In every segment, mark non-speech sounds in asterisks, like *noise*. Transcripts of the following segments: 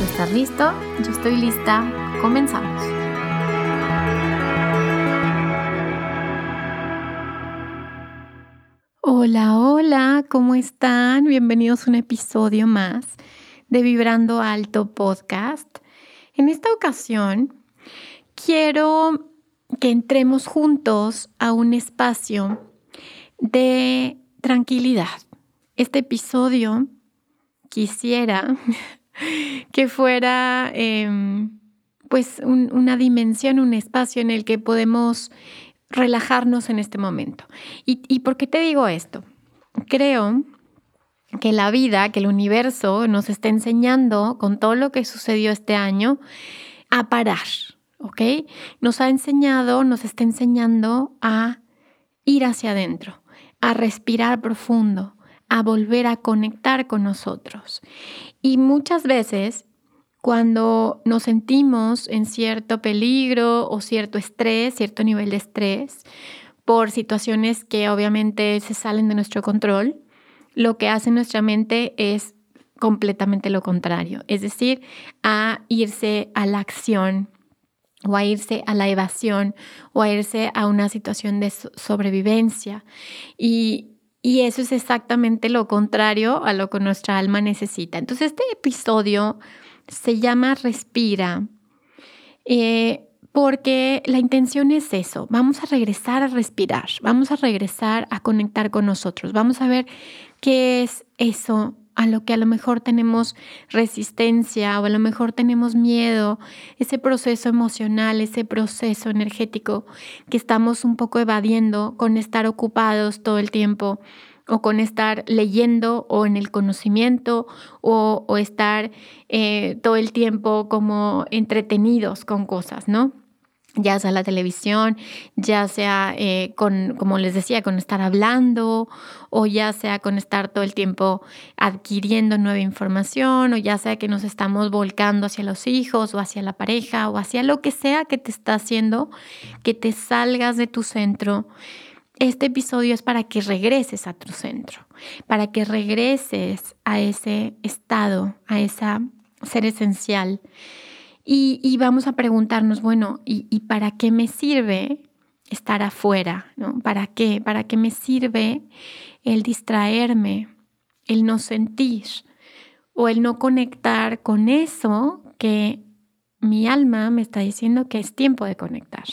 Estás listo, yo estoy lista, comenzamos. Hola, hola, ¿cómo están? Bienvenidos a un episodio más de Vibrando Alto Podcast. En esta ocasión quiero que entremos juntos a un espacio de tranquilidad. Este episodio quisiera *laughs* que fuera em, pues una dimensión, un espacio en el que podemos relajarnos en este momento. ¿Y, ¿Y por qué te digo esto? Creo que la vida, que el universo nos está enseñando con todo lo que sucedió este año a parar, ¿ok? Nos ha enseñado, nos está enseñando a ir hacia adentro, a respirar profundo, a volver a conectar con nosotros. Y muchas veces cuando nos sentimos en cierto peligro o cierto estrés, cierto nivel de estrés, por situaciones que obviamente se salen de nuestro control, lo que hace nuestra mente es completamente lo contrario, es decir, a irse a la acción o a irse a la evasión o a irse a una situación de sobrevivencia. Y, y eso es exactamente lo contrario a lo que nuestra alma necesita. Entonces este episodio se llama Respira, eh, porque la intención es eso, vamos a regresar a respirar, vamos a regresar a conectar con nosotros, vamos a ver qué es eso a lo que a lo mejor tenemos resistencia o a lo mejor tenemos miedo, ese proceso emocional, ese proceso energético que estamos un poco evadiendo con estar ocupados todo el tiempo o con estar leyendo o en el conocimiento o, estar eh, todo el tiempo como entretenidos con cosas, ¿no? Ya sea la televisión, ya sea eh, con, como les decía, con estar hablando, o ya sea con estar todo el tiempo adquiriendo nueva información, o ya sea que nos estamos volcando hacia los hijos, o hacia la pareja, o hacia lo que sea que te está haciendo, que te salgas de tu centro. Este episodio es para que regreses a tu centro, para que regreses a ese estado, a ese ser esencial y, vamos a preguntarnos, bueno, ¿y, para qué me sirve estar afuera? ¿no? ¿Para qué? ¿Para qué me sirve el distraerme, el no sentir o el no conectar con eso que mi alma me está diciendo que es tiempo de conectar?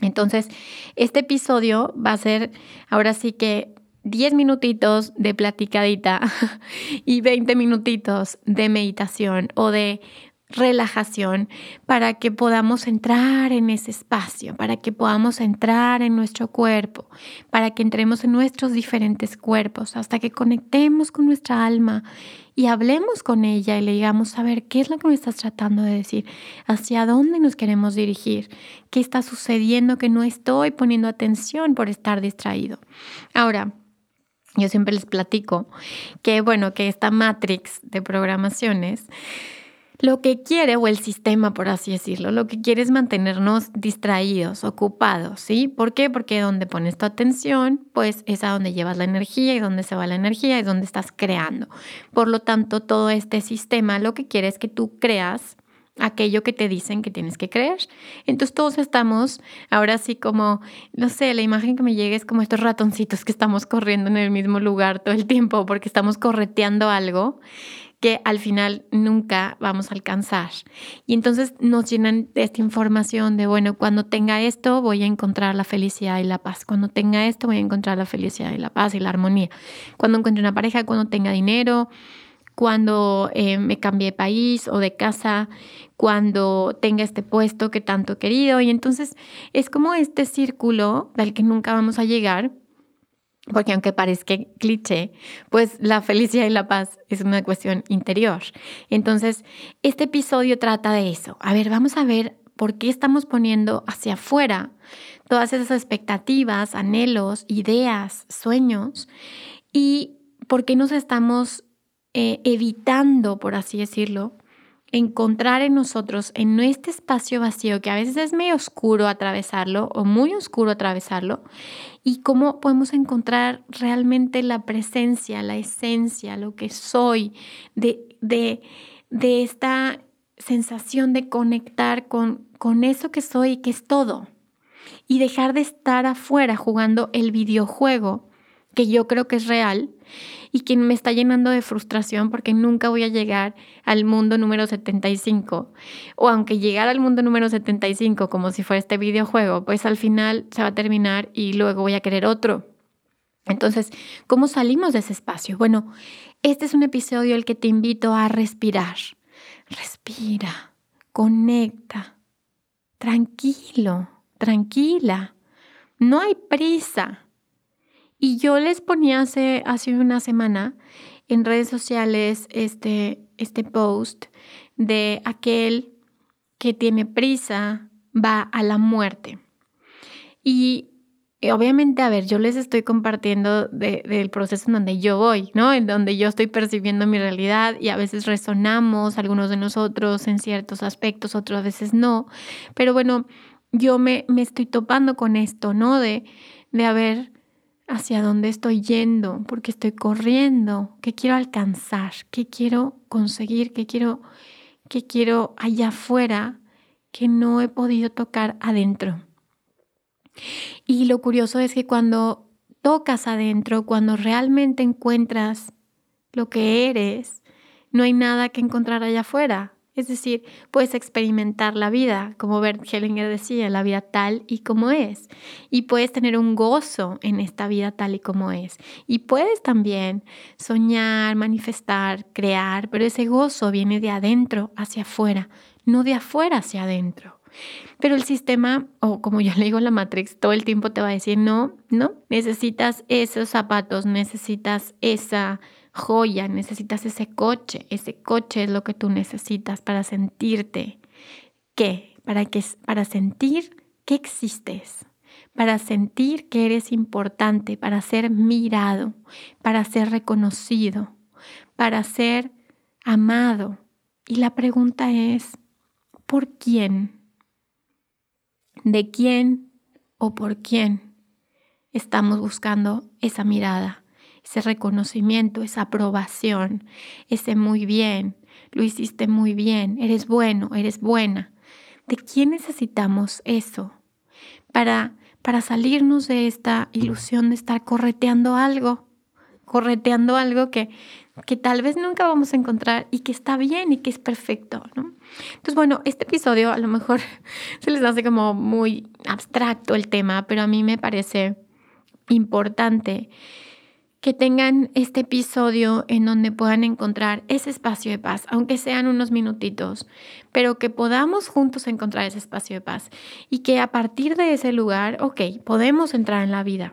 Entonces, este episodio va a ser ahora sí que 10 minutitos de platicadita *laughs* y 20 minutitos de meditación o de relajación para que podamos entrar en ese espacio, para que podamos entrar en nuestro cuerpo, para que entremos en nuestros diferentes cuerpos, hasta que conectemos con nuestra alma y hablemos con ella y le digamos, a ver, ¿qué es lo que me estás tratando de decir? ¿Hacia dónde nos queremos dirigir? ¿Qué está sucediendo que no estoy poniendo atención por estar distraído? Ahora, yo siempre les platico que, bueno, que esta matrix de programaciones lo que quiere, o el sistema, por así decirlo, lo que quiere es mantenernos distraídos, ocupados, ¿sí? ¿Por qué? Porque donde pones tu atención, pues es a donde llevas la energía y donde se va la energía y donde estás creando. Por lo tanto, todo este sistema lo que quiere es que tú creas aquello que te dicen que tienes que creer. Entonces todos estamos ahora sí como, no sé, la imagen que me llega es como estos ratoncitos que estamos corriendo en el mismo lugar todo el tiempo porque estamos correteando algo que al final nunca vamos a alcanzar. Y entonces nos llenan de esta información de, bueno, cuando tenga esto voy a encontrar la felicidad y la paz. Cuando tenga esto voy a encontrar la felicidad y la paz y la armonía. Cuando encuentre una pareja, cuando tenga dinero, cuando eh, me cambie de país o de casa, cuando tenga este puesto que tanto he querido. Y entonces es como este círculo del que nunca vamos a llegar porque aunque parezca cliché, pues la felicidad y la paz es una cuestión interior. Entonces, este episodio trata de eso. A ver, vamos a ver por qué estamos poniendo hacia afuera todas esas expectativas, anhelos, ideas, sueños y por qué nos estamos eh, evitando, por así decirlo, encontrar en nosotros, en este espacio vacío, que a veces es medio oscuro atravesarlo o muy oscuro atravesarlo, y cómo podemos encontrar realmente la presencia, la esencia, lo que soy, de, de, de esta sensación de conectar con, con eso que soy que es todo, y dejar de estar afuera jugando el videojuego que yo creo que es real y que me está llenando de frustración porque nunca voy a llegar al mundo número 75. O aunque llegar al mundo número 75 como si fuera este videojuego, pues al final se va a terminar y luego voy a querer otro. Entonces, ¿cómo salimos de ese espacio? Bueno, este es un episodio el que te invito a respirar. Respira, conecta, tranquilo, tranquila. No hay prisa. Y yo les ponía hace, una semana en redes sociales este, este post de aquel que tiene prisa va a la muerte. Y obviamente, a ver, yo les estoy compartiendo del proceso en donde yo voy, ¿no? En donde yo estoy percibiendo mi realidad y a veces resonamos algunos de nosotros en ciertos aspectos, otras veces no. Pero bueno, yo me, me estoy topando con esto, ¿no? De, de haber hacia dónde estoy yendo, porque estoy corriendo, qué quiero alcanzar, qué quiero conseguir, qué quiero, qué quiero allá afuera que no he podido tocar adentro. Y lo curioso es que cuando tocas adentro, cuando realmente encuentras lo que eres, no hay nada que encontrar allá afuera. Es decir, puedes experimentar la vida, como Bert Hellinger decía, la vida tal y como es. Y puedes tener un gozo en esta vida tal y como es. Y puedes también soñar, manifestar, crear, pero ese gozo viene de adentro hacia afuera, no de afuera hacia adentro. Pero el sistema, o como yo le digo la Matrix, todo el tiempo te va a decir, no, no, necesitas esos zapatos, necesitas esa joya, necesitas ese coche. Ese coche es lo que tú necesitas para sentirte. ¿Qué? Para, que, para sentir que existes, para sentir que eres importante, para ser mirado, para ser reconocido, para ser amado. Y la pregunta es, ¿por quién? ¿De quién o por quién estamos buscando esa mirada? Ese reconocimiento, esa aprobación, ese muy bien, lo hiciste muy bien, eres bueno, eres buena. ¿De quién necesitamos eso para, para salirnos de esta ilusión de estar correteando algo? Correteando algo que, que tal vez nunca vamos a encontrar y que está bien y que es perfecto, ¿no? Entonces, bueno, este episodio a lo mejor *laughs* se les hace como muy abstracto el tema, pero a mí me parece importante que tengan este episodio en donde puedan encontrar ese espacio de paz, aunque sean unos minutitos, pero que podamos juntos encontrar ese espacio de paz y que a partir de ese lugar, ok, podemos entrar en la vida,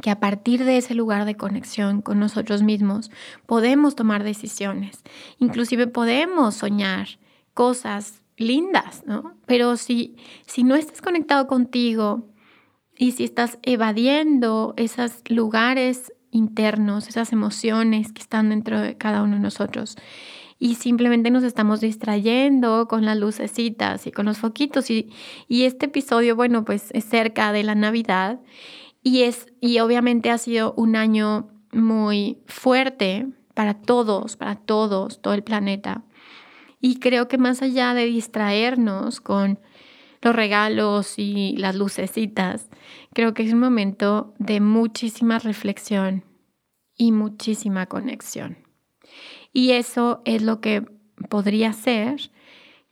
que a partir de ese lugar de conexión con nosotros mismos podemos tomar decisiones, inclusive podemos soñar cosas lindas, ¿no? Pero si, si no estás conectado contigo y si estás evadiendo esos lugares internos, esas emociones que están dentro de cada uno de nosotros. Y simplemente nos estamos distrayendo con las lucecitas y con los foquitos. Y, y este episodio, bueno, pues es cerca de la Navidad y, es, y obviamente ha sido un año muy fuerte para todos, para todos, todo el planeta. Y creo que más allá de distraernos con los regalos y las lucecitas. Creo que es un momento de muchísima reflexión y muchísima conexión. Y eso es lo que podría ser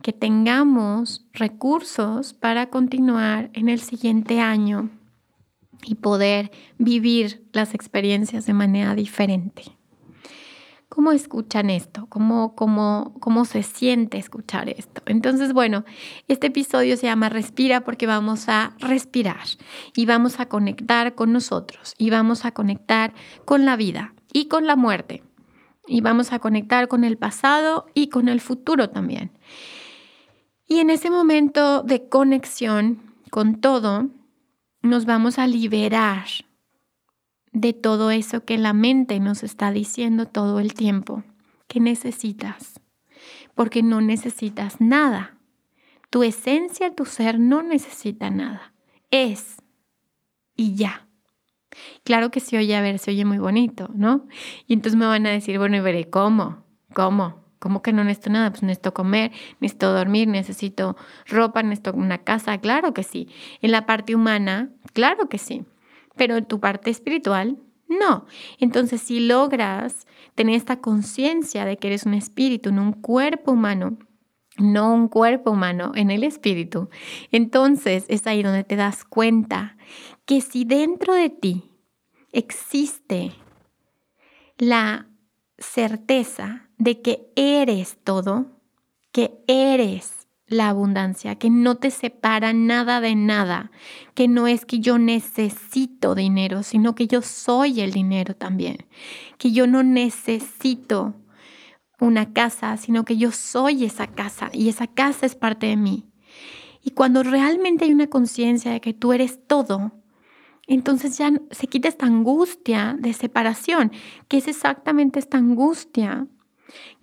que tengamos recursos para continuar en el siguiente año y poder vivir las experiencias de manera diferente. ¿Cómo escuchan esto? ¿Cómo, cómo, ¿Cómo se siente escuchar esto? Entonces, bueno, este episodio se llama Respira porque vamos a respirar y vamos a conectar con nosotros y vamos a conectar con la vida y con la muerte y vamos a conectar con el pasado y con el futuro también. Y en ese momento de conexión con todo, nos vamos a liberar de todo eso que la mente nos está diciendo todo el tiempo que necesitas, porque no necesitas nada. Tu esencia, tu ser no necesita nada. Es y ya. Claro que se oye, a ver, se oye muy bonito, ¿no? Y entonces me van a decir, bueno, y veré, ¿cómo? ¿Cómo? ¿Cómo que no necesito nada? Pues necesito comer, necesito dormir, necesito ropa, necesito una casa. Claro que sí. En la parte humana, claro que sí pero tu parte espiritual, no. Entonces, si logras tener esta conciencia de que eres un espíritu en un cuerpo humano, no un cuerpo humano, en el espíritu, entonces es ahí donde te das cuenta que si dentro de ti existe la certeza de que eres todo, que eres la abundancia, que no te separa nada de nada, que no es que yo necesito dinero, sino que yo soy el dinero también, que yo no necesito una casa, sino que yo soy esa casa y esa casa es parte de mí. Y cuando realmente hay una conciencia de que tú eres todo, entonces ya se quita esta angustia de separación, que es exactamente esta angustia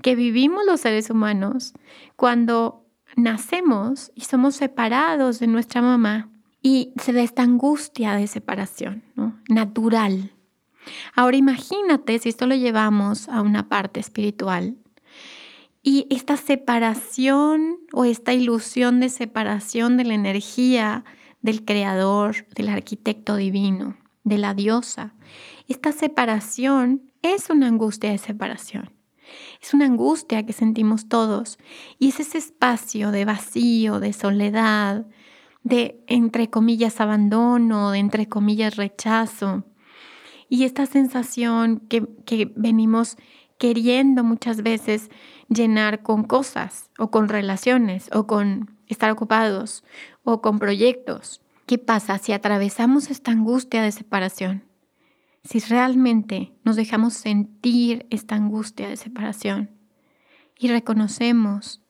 que vivimos los seres humanos cuando nacemos y somos separados de nuestra mamá y se da esta angustia de separación, ¿no? Natural. Ahora imagínate si esto lo llevamos a una parte espiritual y esta separación o esta ilusión de separación de la energía del creador, del arquitecto divino, de la diosa, esta separación es una angustia de separación. Es una angustia que sentimos todos y es ese espacio de vacío, de soledad, de entre comillas abandono, de entre comillas rechazo. Y esta sensación que, que venimos queriendo muchas veces llenar con cosas o con relaciones o con estar ocupados o con proyectos. ¿Qué pasa si atravesamos esta angustia de separación? Si realmente nos dejamos sentir esta angustia de separación y reconocemos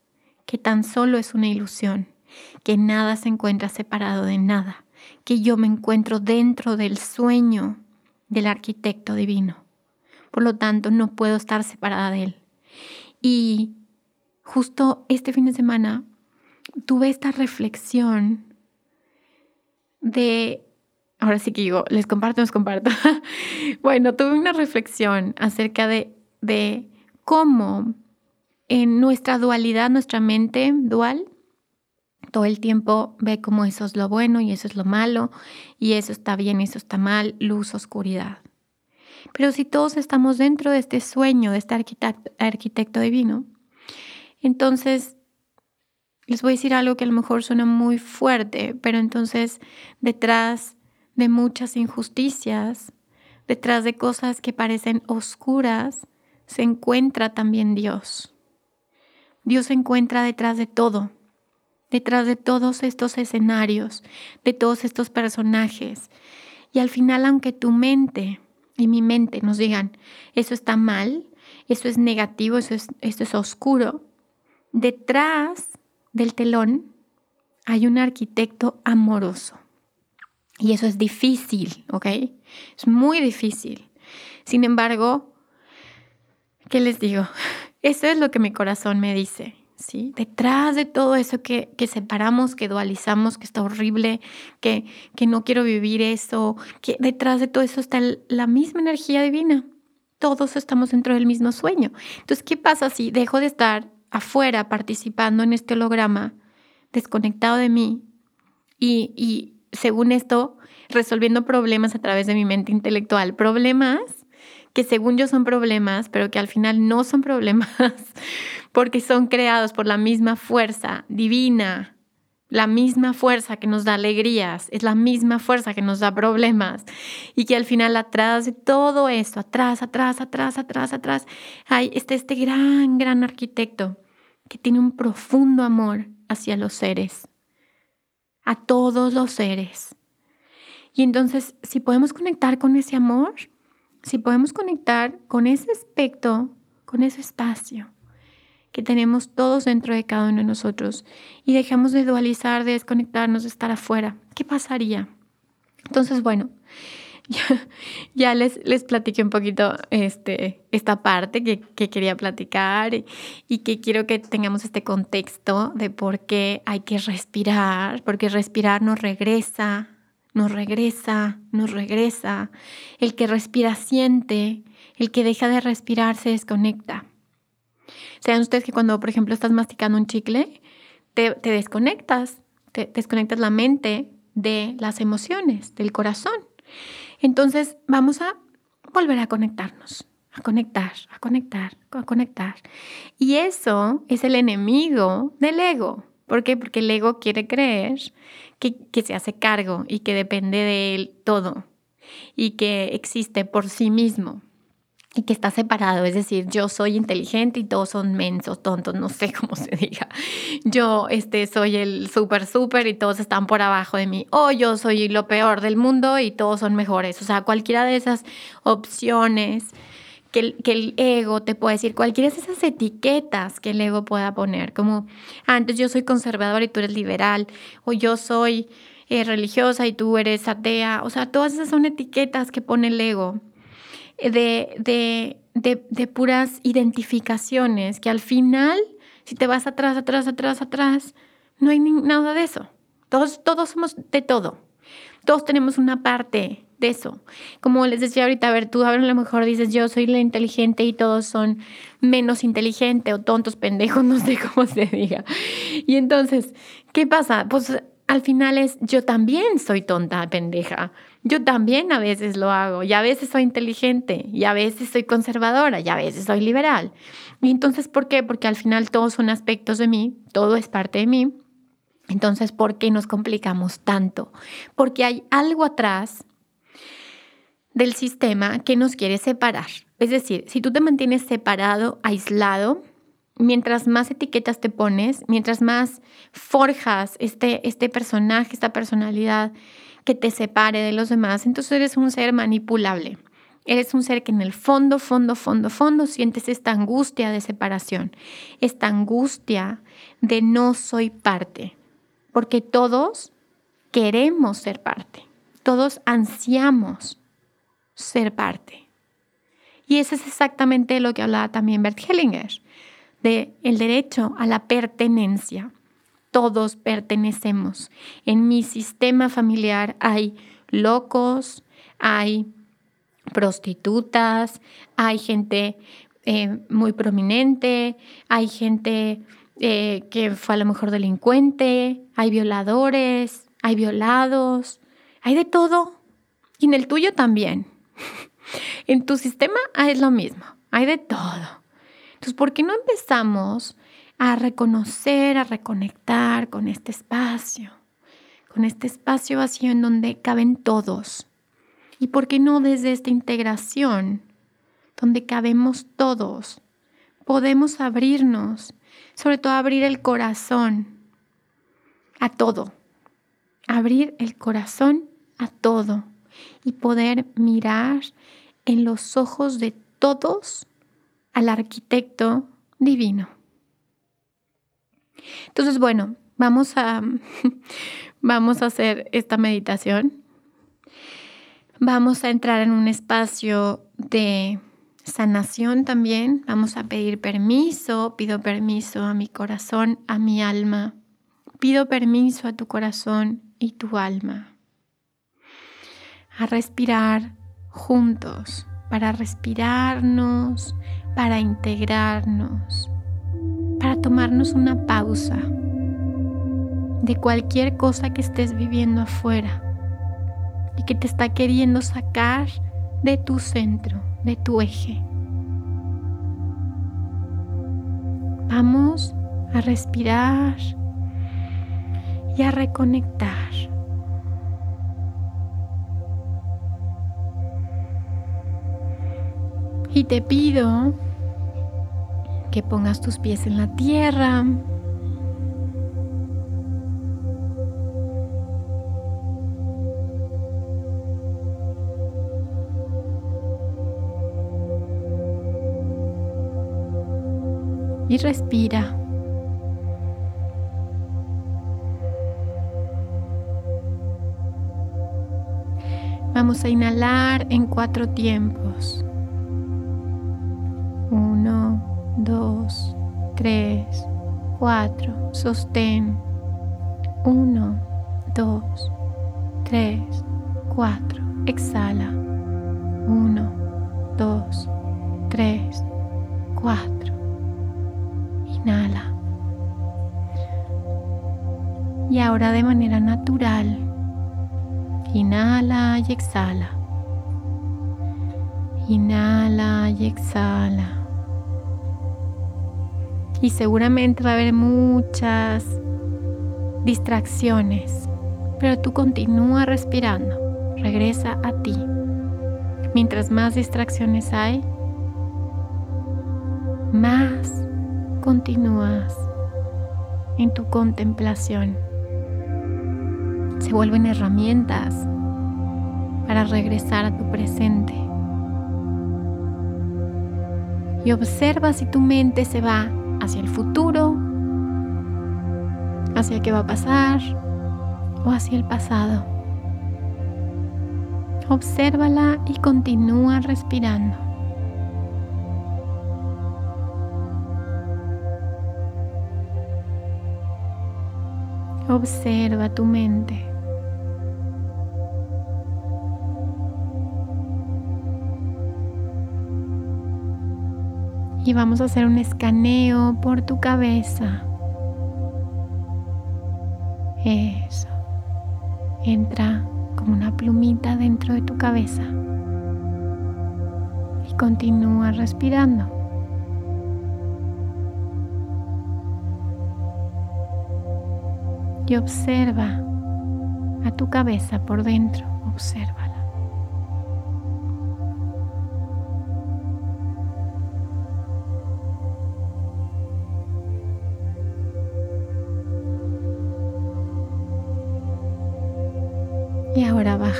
que tan solo es una ilusión, que nada se encuentra separado de nada, que yo me encuentro dentro del sueño del arquitecto divino. Por lo tanto, no puedo estar separada de él. Y justo este fin de semana tuve esta reflexión de ahora sí que digo, les comparto, les comparto. *laughs* bueno, tuve una reflexión acerca de, de cómo en nuestra dualidad, nuestra mente dual, todo el tiempo ve como eso es lo bueno y eso es lo malo, y eso está bien y eso está mal, luz, oscuridad. Pero si todos estamos dentro de este sueño, de este arquitecto, arquitecto divino, entonces les voy a decir algo que a lo mejor suena muy fuerte, pero entonces detrás de muchas injusticias, detrás de cosas que parecen oscuras, se encuentra también Dios. Dios se encuentra detrás de todo, detrás de todos estos escenarios, de todos estos personajes. Y al final, aunque tu mente y mi mente nos digan, eso está mal, eso es negativo, eso es, oscuro, detrás del telón hay un arquitecto amoroso y eso es difícil, ¿ok? Es muy difícil. Sin embargo, ¿qué les digo? *laughs* Eso es lo que mi corazón me dice, ¿sí? Detrás de todo eso que, que separamos, que dualizamos, que está horrible, que, que no quiero vivir eso, que detrás de todo eso está la misma energía divina. Todos estamos dentro del mismo sueño. Entonces, ¿qué pasa si dejo de estar afuera participando en este holograma, desconectado de mí y, y según esto, resolviendo problemas a través de mi mente intelectual, problemas que según yo son problemas, pero que al final no son problemas, *laughs* porque son creados por la misma fuerza divina, la misma fuerza que nos da alegrías, es la misma fuerza que nos da problemas y que al final atrás de todo esto, atrás, atrás, atrás, atrás, atrás, hay este, este gran, gran arquitecto que tiene un profundo amor hacia los seres, a todos los seres. Y entonces, si podemos conectar con ese amor, si podemos conectar con ese aspecto, con ese espacio, que tenemos todos dentro de cada uno de nosotros y dejamos de dualizar, de desconectarnos, de estar afuera, ¿qué pasaría? Entonces, bueno, ya, les, les platiqué un poquito este, esta parte que, quería platicar y, y, que quiero que tengamos este contexto de por qué hay que respirar, porque respirar nos regresa, nos regresa, nos regresa. El que respira siente, el que deja de respirar se desconecta. Sean ustedes que cuando, por ejemplo, estás masticando un chicle, te, desconectas, te, desconectas la mente de las emociones, del corazón. Entonces vamos a volver a conectarnos, a conectar, a conectar, a conectar. Y eso es el enemigo del ego. ¿Por qué? Porque el ego quiere creer que, que se hace cargo y que depende de él todo y que existe por sí mismo y que está separado, es decir, yo soy inteligente y todos son mensos, tontos, no sé cómo se diga. Yo este, soy el súper, súper y todos están por abajo de mí. O yo soy lo peor del mundo y todos son mejores. O sea, cualquiera de esas opciones que el, que el ego te puede decir, cualquiera de esas etiquetas que el ego pueda poner, como antes yo soy conservador y tú eres liberal, o yo soy eh, religiosa y tú eres atea. O sea, todas esas son etiquetas que pone el ego de, de, puras identificaciones, que al final, si te vas atrás, atrás, atrás, atrás, no hay nada de eso. Todos, todos somos de todo. Todos tenemos una parte de eso. Como les decía ahorita, a ver, tú a lo mejor dices, yo soy la inteligente y todos son menos inteligentes o tontos, pendejos, *laughs* no sé cómo se diga. Y entonces, ¿qué pasa? Pues al final es, yo también soy tonta, pendeja. Yo también a veces lo hago y a veces soy inteligente y a veces soy conservadora y a veces soy liberal. Y entonces, ¿por qué? Porque al final todos son aspectos de mí, todo es parte de mí. Entonces, ¿por qué nos complicamos tanto? Porque hay algo atrás del sistema que nos quiere separar. Es decir, si tú te mantienes separado, aislado, mientras más etiquetas te pones, mientras más forjas este, este personaje, esta personalidad, que te separe de los demás, entonces eres un ser manipulable. Eres un ser que en el fondo, fondo, fondo, fondo sientes esta angustia de separación, esta angustia de no soy parte, porque todos queremos ser parte, todos ansiamos ser parte. Y eso es exactamente lo que hablaba también Bert Hellinger, de el derecho a la pertenencia todos pertenecemos. En mi sistema familiar hay locos, hay prostitutas, hay gente eh, muy prominente, hay gente eh, que fue a lo mejor delincuente, hay violadores, hay violados, hay de todo. Y en el tuyo también. *laughs* en tu sistema es lo mismo, hay de todo. Entonces, ¿por qué no empezamos a reconocer, a reconectar con este espacio, con este espacio vacío en donde caben todos. ¿Y por qué no desde esta integración, donde cabemos todos, podemos abrirnos, sobre todo abrir el corazón a todo, abrir el corazón a todo y poder mirar en los ojos de todos al arquitecto divino. Entonces, bueno, vamos a, *laughs* vamos a hacer esta meditación. Vamos a entrar en un espacio de sanación también. Vamos a pedir permiso. Pido permiso a mi corazón, a mi alma. Pido permiso a tu corazón y tu alma. A respirar juntos, para respirarnos, para integrarnos para tomarnos una pausa de cualquier cosa que estés viviendo afuera y que te está queriendo sacar de tu centro, de tu eje. Vamos a respirar y a reconectar. Y te pido que pongas tus pies en la tierra. Y respira. Vamos a inhalar en cuatro tiempos. Uno, dos, tres, cuatro. Sostén. Uno, dos, tres, cuatro. Exhala. Uno, dos, tres, cuatro. Inhala. Y ahora de manera natural Inhala y exhala. Inhala y exhala. Y seguramente va a haber muchas distracciones, pero tú continúa respirando. Regresa a ti. Mientras más distracciones hay, más continúas en tu contemplación se vuelven herramientas para regresar a tu presente. Y observa si tu mente se va hacia el futuro, hacia qué va a pasar o hacia el pasado. Obsérvala y continúa respirando. Observa tu mente. Y vamos a hacer un escaneo por tu cabeza. Eso. Entra como una plumita dentro de tu cabeza. Y continúa respirando. y observa a tu cabeza por dentro, obsérvala.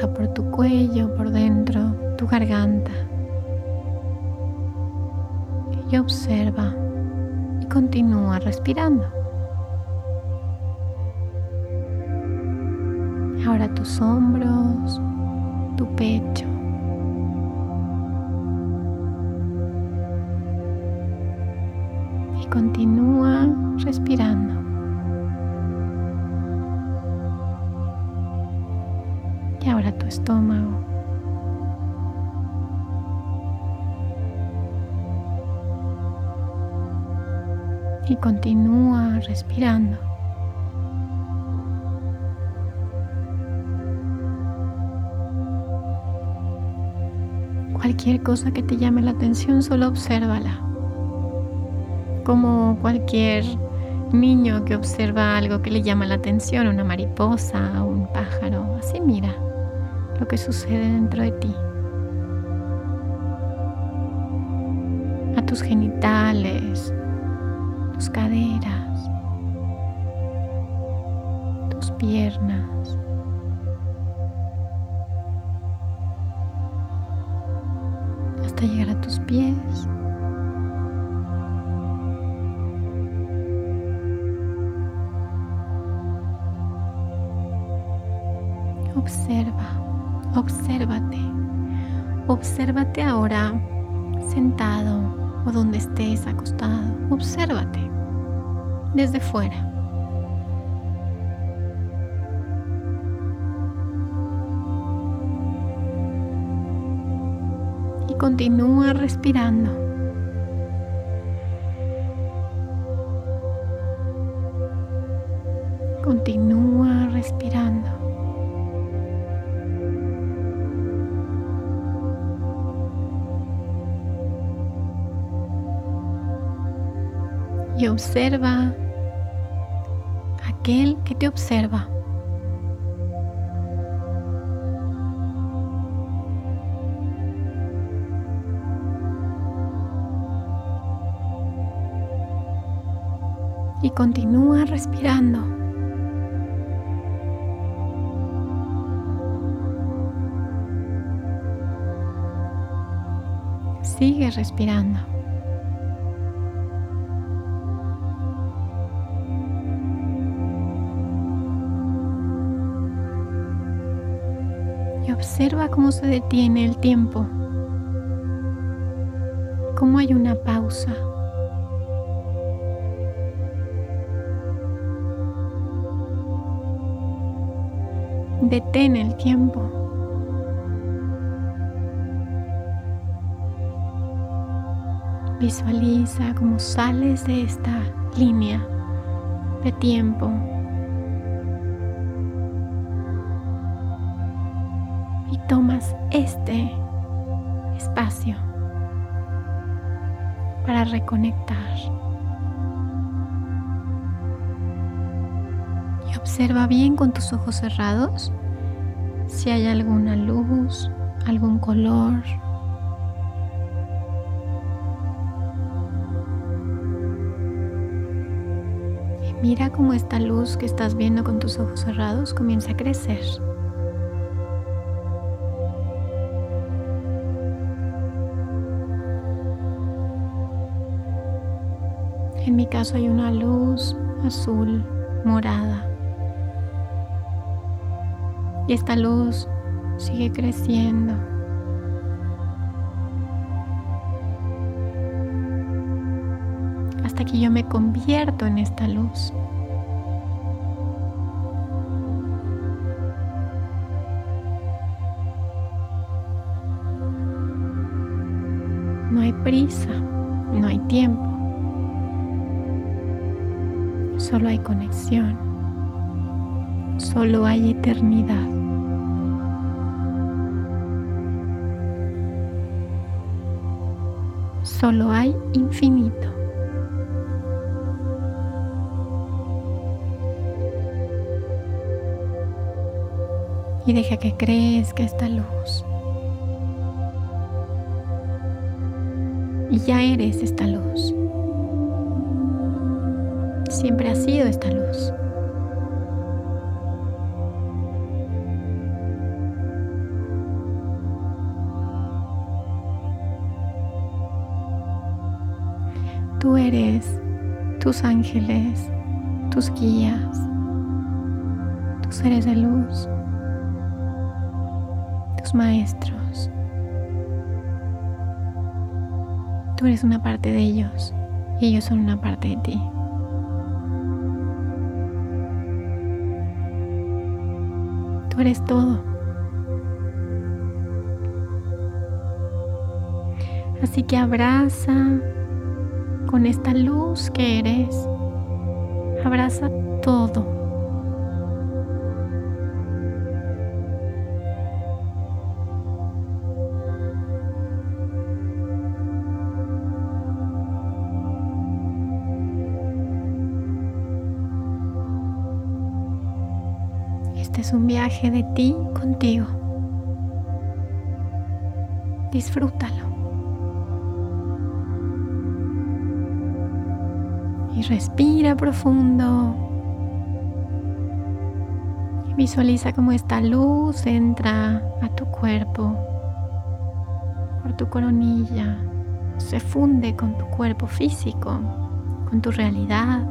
Por tu cuello, por dentro, tu garganta. Y observa y continúa respirando. Ahora tus hombros, tu pecho. Y continúa respirando. Y continúa respirando. Cualquier cosa que te llame la atención, solo obsérvala. Como cualquier niño que observa algo que le llama la atención, una mariposa, un pájaro, así mira lo que sucede dentro de ti. A tus genitales, tus caderas, tus piernas, llegar a tus pies. Observa, obsérvate, obsérvate ahora sentado o donde estés acostado, obsérvate desde fuera. continúa respirando. Continúa respirando. Observa aquel que te observa. Y continúa respirando. Sigue respirando. Observa cómo se detiene el tiempo, cómo hay una pausa. Detén el tiempo. Visualiza cómo sales de esta línea de tiempo reconectar. Y observa bien con tus ojos cerrados si hay alguna luz, algún color Mira cómo esta luz que estás viendo con tus ojos cerrados comienza a crecer. Mi caso hay una luz azul, morada. Y esta luz sigue creciendo. hasta que yo me convierto en esta luz. No hay prisa, no hay tiempo, solo hay conexión, solo hay eternidad. Solo hay infinito. y deja que crezca esta luz. Y ya eres esta luz. Siempre has sido esta luz. Tú eres tus ángeles, tus guías, tus seres de luz maestros. Tú eres una parte de ellos y ellos son una parte de ti. Eres todo. Así que abraza con esta luz que eres. Abraza todo. Es un viaje de ti contigo. Disfrútalo. Y respira profundo. Y visualiza cómo esta luz entra a tu cuerpo, por tu coronilla, se funde con tu cuerpo físico, con tu realidad,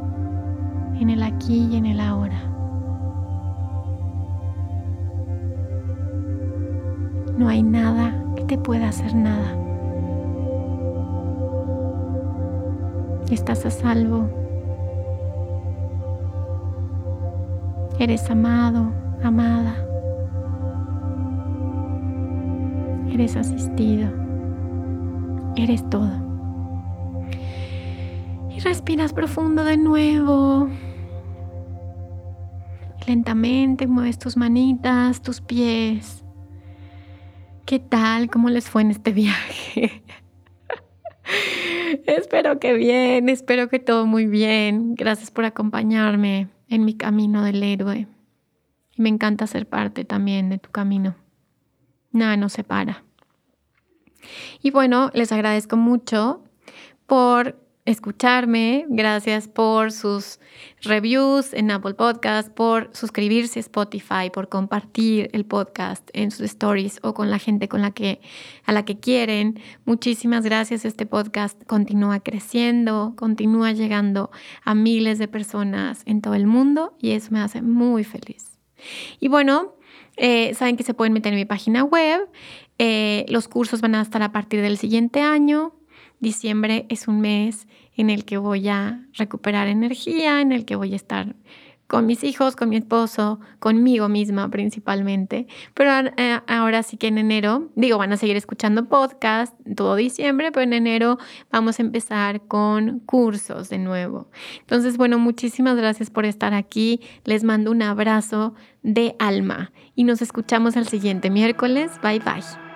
en el aquí y en el ahora. No hay nada que te pueda hacer nada. Estás a salvo. Eres amado, amada. Eres asistido. Eres todo. Y respiras profundo de nuevo. Lentamente mueves tus manitas, tus pies. ¿Qué tal? ¿Cómo les fue en este viaje? *laughs* espero que bien, espero que todo muy bien. Gracias por acompañarme en mi camino del héroe. Y me encanta ser parte también de tu camino. Nada nos separa. Y bueno, les agradezco mucho por escucharme, gracias por sus reviews en Apple Podcast, por suscribirse a Spotify, por compartir el podcast en sus stories o con la gente con la que a la que quieren. Muchísimas gracias. Este podcast continúa creciendo, continúa llegando a miles de personas en todo el mundo y eso me hace muy feliz. Y bueno, eh, saben que se pueden meter en mi página web. Eh, los cursos van a estar a partir del siguiente año. Diciembre es un mes en el que voy a recuperar energía, en el que voy a estar con mis hijos, con mi esposo, conmigo misma principalmente. Pero eh, ahora sí que en enero, digo, van a seguir escuchando podcast todo diciembre, pero en enero vamos a empezar con cursos de nuevo. Entonces, bueno, muchísimas gracias por estar aquí. Les mando un abrazo de alma y nos escuchamos el siguiente miércoles. Bye bye.